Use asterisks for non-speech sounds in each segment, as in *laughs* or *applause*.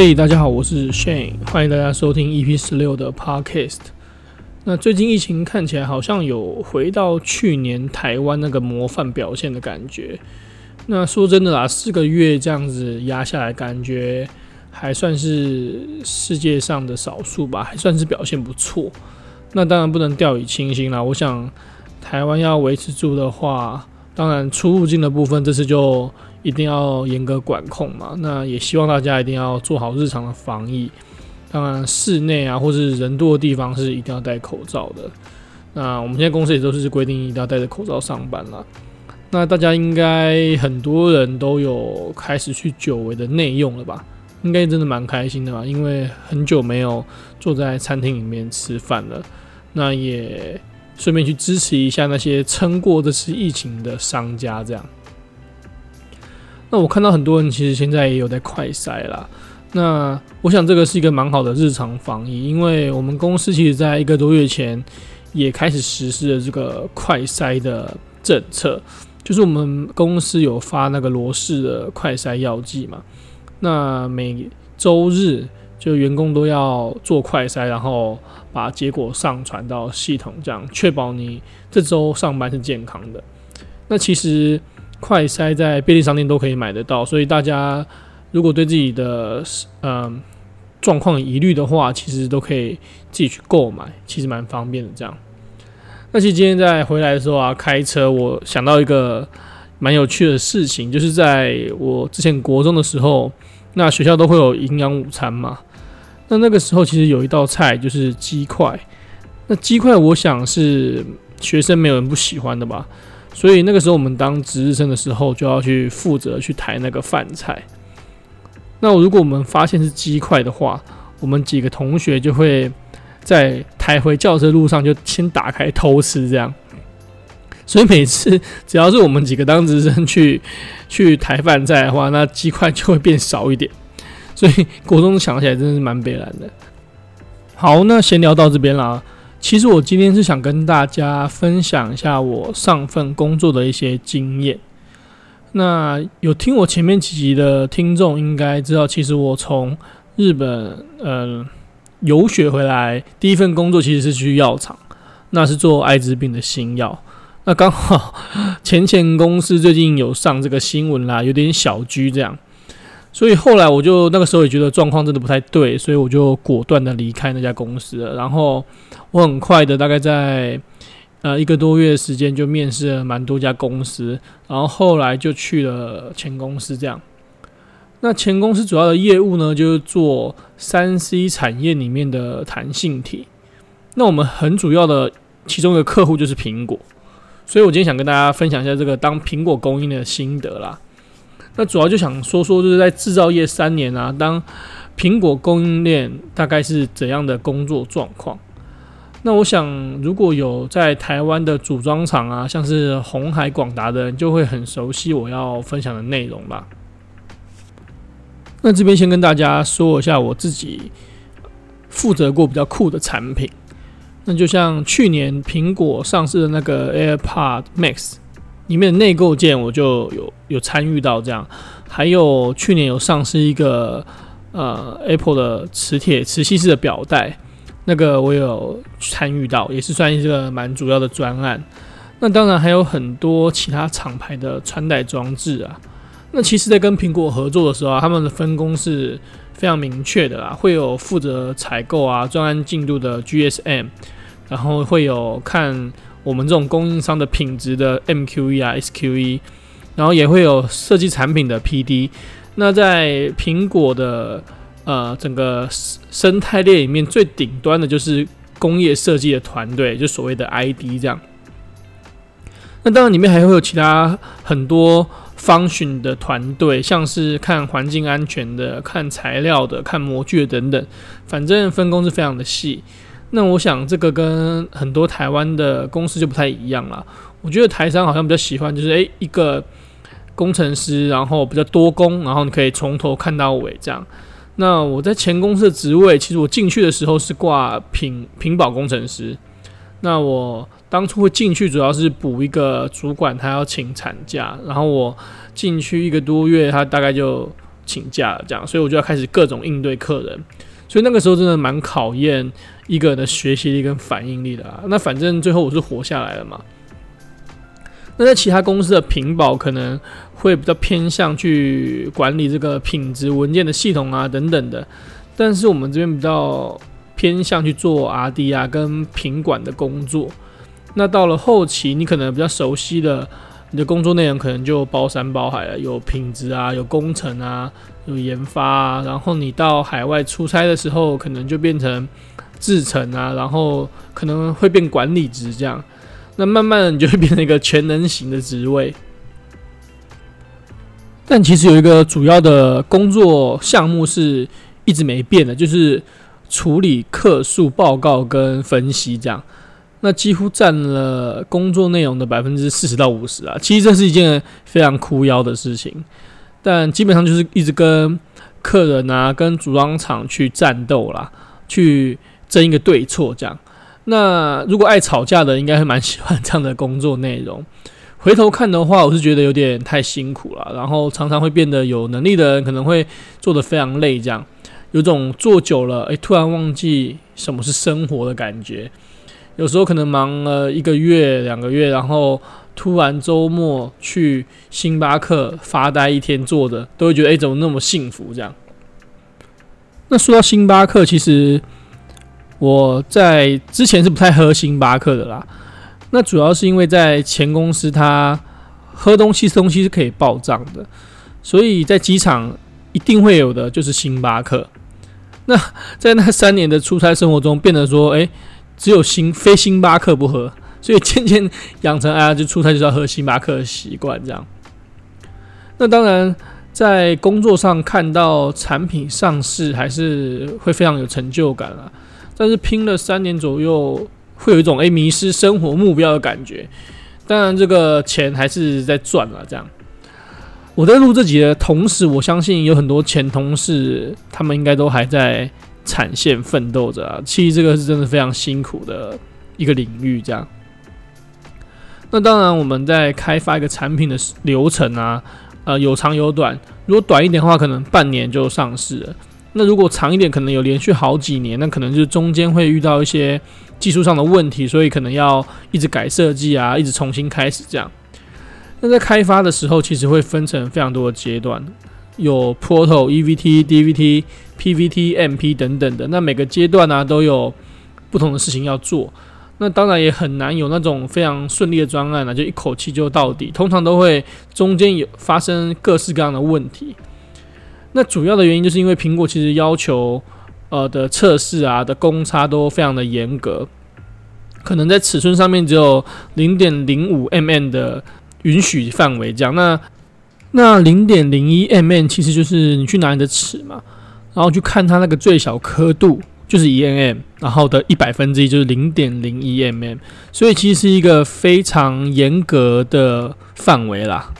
嘿大家好，我是 Shane，欢迎大家收听 EP 十六的 Podcast。那最近疫情看起来好像有回到去年台湾那个模范表现的感觉。那说真的啦，四个月这样子压下来，感觉还算是世界上的少数吧，还算是表现不错。那当然不能掉以轻心啦。我想台湾要维持住的话，当然出入境的部分这次就。一定要严格管控嘛，那也希望大家一定要做好日常的防疫。当然，室内啊，或是人多的地方是一定要戴口罩的。那我们现在公司也都是规定一定要戴着口罩上班了。那大家应该很多人都有开始去久违的内用了吧？应该真的蛮开心的吧？因为很久没有坐在餐厅里面吃饭了。那也顺便去支持一下那些撑过这次疫情的商家，这样。那我看到很多人其实现在也有在快筛啦。那我想这个是一个蛮好的日常防疫，因为我们公司其实在一个多月前也开始实施了这个快筛的政策，就是我们公司有发那个罗氏的快筛药剂嘛。那每周日就员工都要做快筛，然后把结果上传到系统，这样确保你这周上班是健康的。那其实。快筛在便利商店都可以买得到，所以大家如果对自己的嗯状况疑虑的话，其实都可以自己去购买，其实蛮方便的。这样，那其实今天在回来的时候啊，开车我想到一个蛮有趣的事情，就是在我之前国中的时候，那学校都会有营养午餐嘛，那那个时候其实有一道菜就是鸡块，那鸡块我想是学生没有人不喜欢的吧。所以那个时候我们当值日生的时候，就要去负责去抬那个饭菜。那如果我们发现是鸡块的话，我们几个同学就会在抬回教室路上就先打开偷吃，这样。*laughs* 所以每次只要是我们几个当值日生去去抬饭菜的话，那鸡块就会变少一点。*laughs* 所以国中想起来真的是蛮悲凉的。好，那先聊到这边啦。其实我今天是想跟大家分享一下我上份工作的一些经验。那有听我前面几集的听众应该知道，其实我从日本嗯游学回来，第一份工作其实是去药厂，那是做艾滋病的新药。那刚好前前公司最近有上这个新闻啦，有点小居这样。所以后来我就那个时候也觉得状况真的不太对，所以我就果断的离开那家公司了。然后我很快的，大概在呃一个多月的时间就面试了蛮多家公司，然后后来就去了前公司这样。那前公司主要的业务呢，就是做三 C 产业里面的弹性体。那我们很主要的其中一个客户就是苹果，所以我今天想跟大家分享一下这个当苹果供应的心得啦。那主要就想说说，就是在制造业三年啊，当苹果供应链大概是怎样的工作状况？那我想，如果有在台湾的组装厂啊，像是红海、广达的人，就会很熟悉我要分享的内容吧。那这边先跟大家说一下我自己负责过比较酷的产品，那就像去年苹果上市的那个 AirPod Max。里面的内构件我就有有参与到这样，还有去年有上市一个呃 Apple 的磁铁磁吸式的表带，那个我有参与到，也是算一个蛮主要的专案。那当然还有很多其他厂牌的穿戴装置啊。那其实，在跟苹果合作的时候啊，他们的分工是非常明确的啦，会有负责采购啊专案进度的 GSM，然后会有看。我们这种供应商的品质的 MQE 啊 SQE，然后也会有设计产品的 PD。那在苹果的呃整个生态链里面，最顶端的就是工业设计的团队，就所谓的 ID 这样。那当然里面还会有其他很多 function 的团队，像是看环境安全的、看材料的、看模具的等等，反正分工是非常的细。那我想这个跟很多台湾的公司就不太一样了。我觉得台商好像比较喜欢就是诶一个工程师，然后比较多工，然后你可以从头看到尾这样。那我在前公司的职位，其实我进去的时候是挂品品保工程师。那我当初会进去主要是补一个主管他要请产假，然后我进去一个多月，他大概就请假了，这样，所以我就要开始各种应对客人。所以那个时候真的蛮考验一个人的学习力跟反应力的啊。那反正最后我是活下来了嘛。那在其他公司的品保可能会比较偏向去管理这个品质文件的系统啊等等的，但是我们这边比较偏向去做 RD 啊跟品管的工作。那到了后期，你可能比较熟悉的。你的工作内容可能就包山包海了，有品质啊，有工程啊，有研发啊。然后你到海外出差的时候，可能就变成制程啊，然后可能会变管理职这样。那慢慢，你就会变成一个全能型的职位。但其实有一个主要的工作项目是一直没变的，就是处理客诉报告跟分析这样。那几乎占了工作内容的百分之四十到五十啊，其实这是一件非常枯腰的事情，但基本上就是一直跟客人啊、跟组装厂去战斗啦，去争一个对错这样。那如果爱吵架的，应该会蛮喜欢这样的工作内容。*laughs* 回头看的话，我是觉得有点太辛苦了，然后常常会变得有能力的人可能会做得非常累，这样有种做久了，诶，突然忘记什么是生活的感觉。有时候可能忙了一个月、两个月，然后突然周末去星巴克发呆一天，坐着都会觉得哎，怎么那么幸福这样？那说到星巴克，其实我在之前是不太喝星巴克的啦。那主要是因为在前公司，他喝东西东西是可以报账的，所以在机场一定会有的就是星巴克。那 *laughs* 在那三年的出差生活中，变得说哎。诶只有星非星巴克不喝，所以渐渐养成哎呀，就出差就是要喝星巴克的习惯这样。那当然，在工作上看到产品上市，还是会非常有成就感啊。但是拼了三年左右，会有一种哎迷失生活目标的感觉。当然，这个钱还是在赚了这样。我在录这集的同时，我相信有很多前同事，他们应该都还在。产线奋斗着啊，其实这个是真的非常辛苦的一个领域。这样，那当然我们在开发一个产品的流程啊，呃，有长有短。如果短一点的话，可能半年就上市了；那如果长一点，可能有连续好几年，那可能就是中间会遇到一些技术上的问题，所以可能要一直改设计啊，一直重新开始这样。那在开发的时候，其实会分成非常多的阶段。有 Proto、EVT、DVT、PVT、MP 等等的，那每个阶段呢、都有不同的事情要做。那当然也很难有那种非常顺利的专案呢、啊，就一口气就到底。通常都会中间有发生各式各样的问题。那主要的原因就是因为苹果其实要求呃的测试啊的公差都非常的严格，可能在尺寸上面只有零点零五 mm 的允许范围这样。那那零点零一 mm 其实就是你去拿你的尺嘛，然后去看它那个最小刻度就是一 mm，然后的一百分之一就是零点零一 mm，所以其实是一个非常严格的范围啦。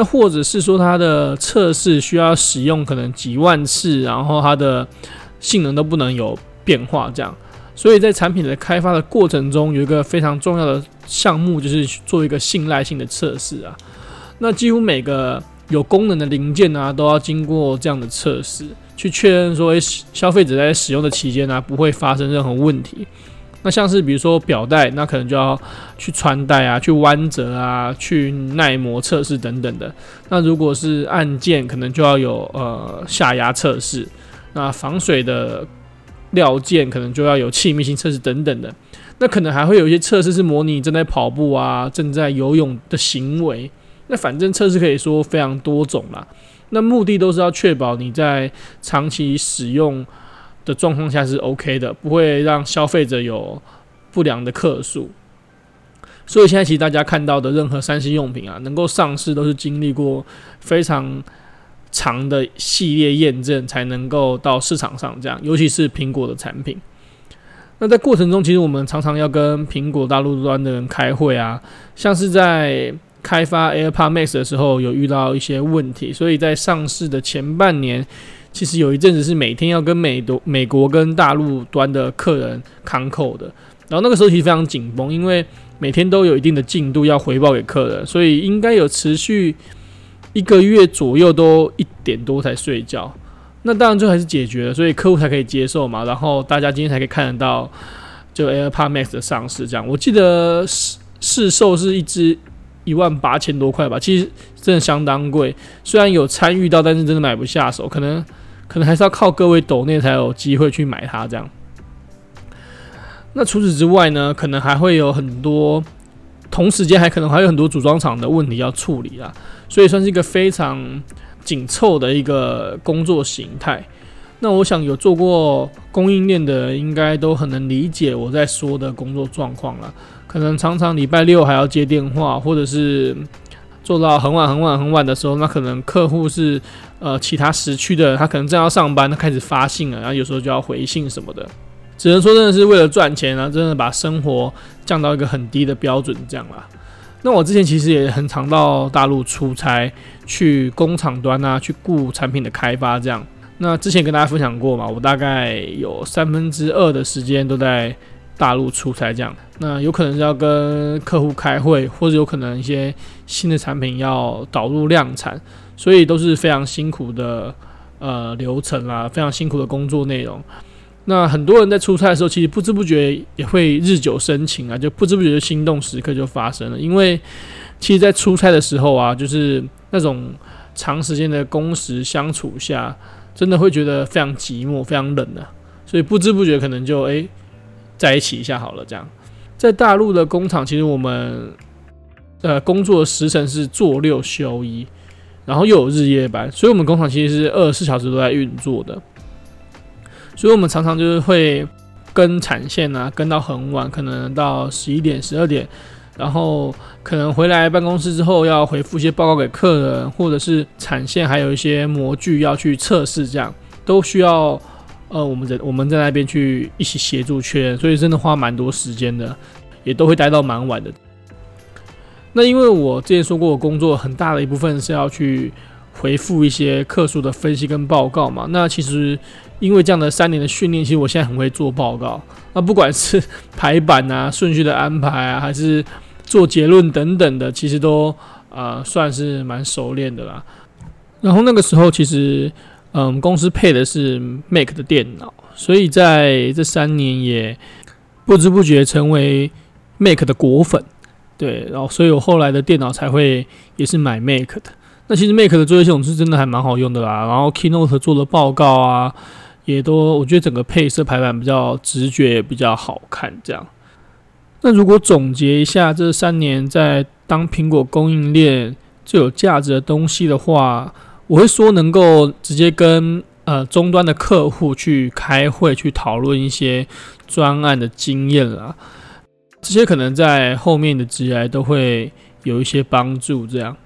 那或者是说它的测试需要使用可能几万次，然后它的性能都不能有变化这样。所以在产品的开发的过程中，有一个非常重要的项目就是做一个信赖性的测试啊。那几乎每个有功能的零件啊，都要经过这样的测试，去确认说，消费者在使用的期间呢、啊，不会发生任何问题。那像是比如说表带，那可能就要去穿戴啊，去弯折啊，去耐磨测试等等的。那如果是按键，可能就要有呃下压测试。那防水的料件，可能就要有气密性测试等等的。那可能还会有一些测试是模拟正在跑步啊，正在游泳的行为。那反正测试可以说非常多种啦，那目的都是要确保你在长期使用的状况下是 OK 的，不会让消费者有不良的客诉。所以现在其实大家看到的任何 3C 用品啊，能够上市都是经历过非常长的系列验证才能够到市场上这样，尤其是苹果的产品。那在过程中，其实我们常常要跟苹果大陆端的人开会啊，像是在。开发 AirPod Max 的时候有遇到一些问题，所以在上市的前半年，其实有一阵子是每天要跟美国、美国跟大陆端的客人 con call 的。然后那个时候其实非常紧绷，因为每天都有一定的进度要回报给客人，所以应该有持续一个月左右都一点多才睡觉。那当然最后还是解决了，所以客户才可以接受嘛。然后大家今天才可以看得到，就 AirPod Max 的上市这样。我记得市市售是一支一万八千多块吧，其实真的相当贵。虽然有参与到，但是真的买不下手，可能可能还是要靠各位抖内才有机会去买它这样。那除此之外呢，可能还会有很多，同时间还可能还有很多组装厂的问题要处理啊，所以算是一个非常。紧凑的一个工作形态，那我想有做过供应链的，应该都很能理解我在说的工作状况了。可能常常礼拜六还要接电话，或者是做到很晚很晚很晚的时候，那可能客户是呃其他时区的，他可能正要上班，他开始发信了，然后有时候就要回信什么的。只能说真的是为了赚钱啊，真的把生活降到一个很低的标准这样啦。那我之前其实也很常到大陆出差，去工厂端啊，去顾产品的开发这样。那之前跟大家分享过嘛，我大概有三分之二的时间都在大陆出差这样。那有可能是要跟客户开会，或者有可能一些新的产品要导入量产，所以都是非常辛苦的呃流程啦，非常辛苦的工作内容。那很多人在出差的时候，其实不知不觉也会日久生情啊，就不知不觉的心动时刻就发生了。因为其实，在出差的时候啊，就是那种长时间的工时相处下，真的会觉得非常寂寞、非常冷的。所以不知不觉可能就诶在一起一下好了。这样，在大陆的工厂，其实我们呃工作时程是做六休一，然后又有日夜班，所以我们工厂其实是二十四小时都在运作的。所以，我们常常就是会跟产线啊，跟到很晚，可能到十一点、十二点，然后可能回来办公室之后，要回复一些报告给客人，或者是产线还有一些模具要去测试，这样都需要呃，我们在我们在那边去一起协助确认，所以真的花蛮多时间的，也都会待到蛮晚的。那因为我之前说过，我工作很大的一部分是要去回复一些客诉的分析跟报告嘛，那其实。因为这样的三年的训练，其实我现在很会做报告。那不管是排版啊、顺序的安排啊，还是做结论等等的，其实都、呃、算是蛮熟练的啦。然后那个时候，其实嗯，公司配的是 Mac 的电脑，所以在这三年也不知不觉成为 Mac 的果粉。对，然后所以我后来的电脑才会也是买 Mac 的。那其实 Mac 的作业系统是真的还蛮好用的啦。然后 Keynote 做的报告啊。也都，我觉得整个配色排版比较直觉，也比较好看。这样，那如果总结一下这三年在当苹果供应链最有价值的东西的话，我会说能够直接跟呃终端的客户去开会，去讨论一些专案的经验啦。这些可能在后面的职涯都会有一些帮助。这样。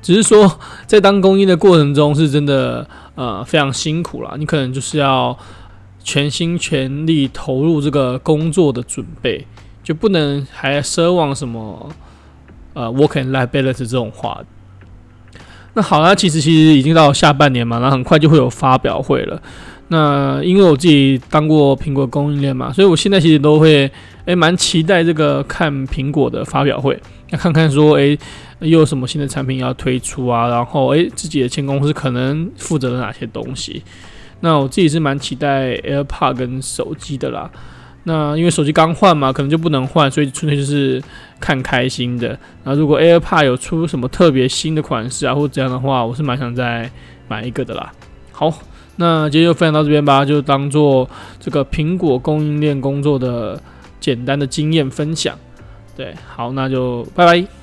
只是说，在当公益的过程中，是真的呃非常辛苦啦。你可能就是要全心全力投入这个工作的准备，就不能还奢望什么呃 work and life balance 这种话。那好啦，其实其实已经到下半年嘛，然后很快就会有发表会了。那因为我自己当过苹果供应链嘛，所以我现在其实都会诶蛮期待这个看苹果的发表会，要看看说诶。又有什么新的产品要推出啊？然后，诶，自己的前公司可能负责了哪些东西？那我自己是蛮期待 AirPods 跟手机的啦。那因为手机刚换嘛，可能就不能换，所以纯粹就是看开心的。那如果 AirPod 有出什么特别新的款式啊，或者这样的话，我是蛮想再买一个的啦。好，那今天就分享到这边吧，就当做这个苹果供应链工作的简单的经验分享。对，好，那就拜拜。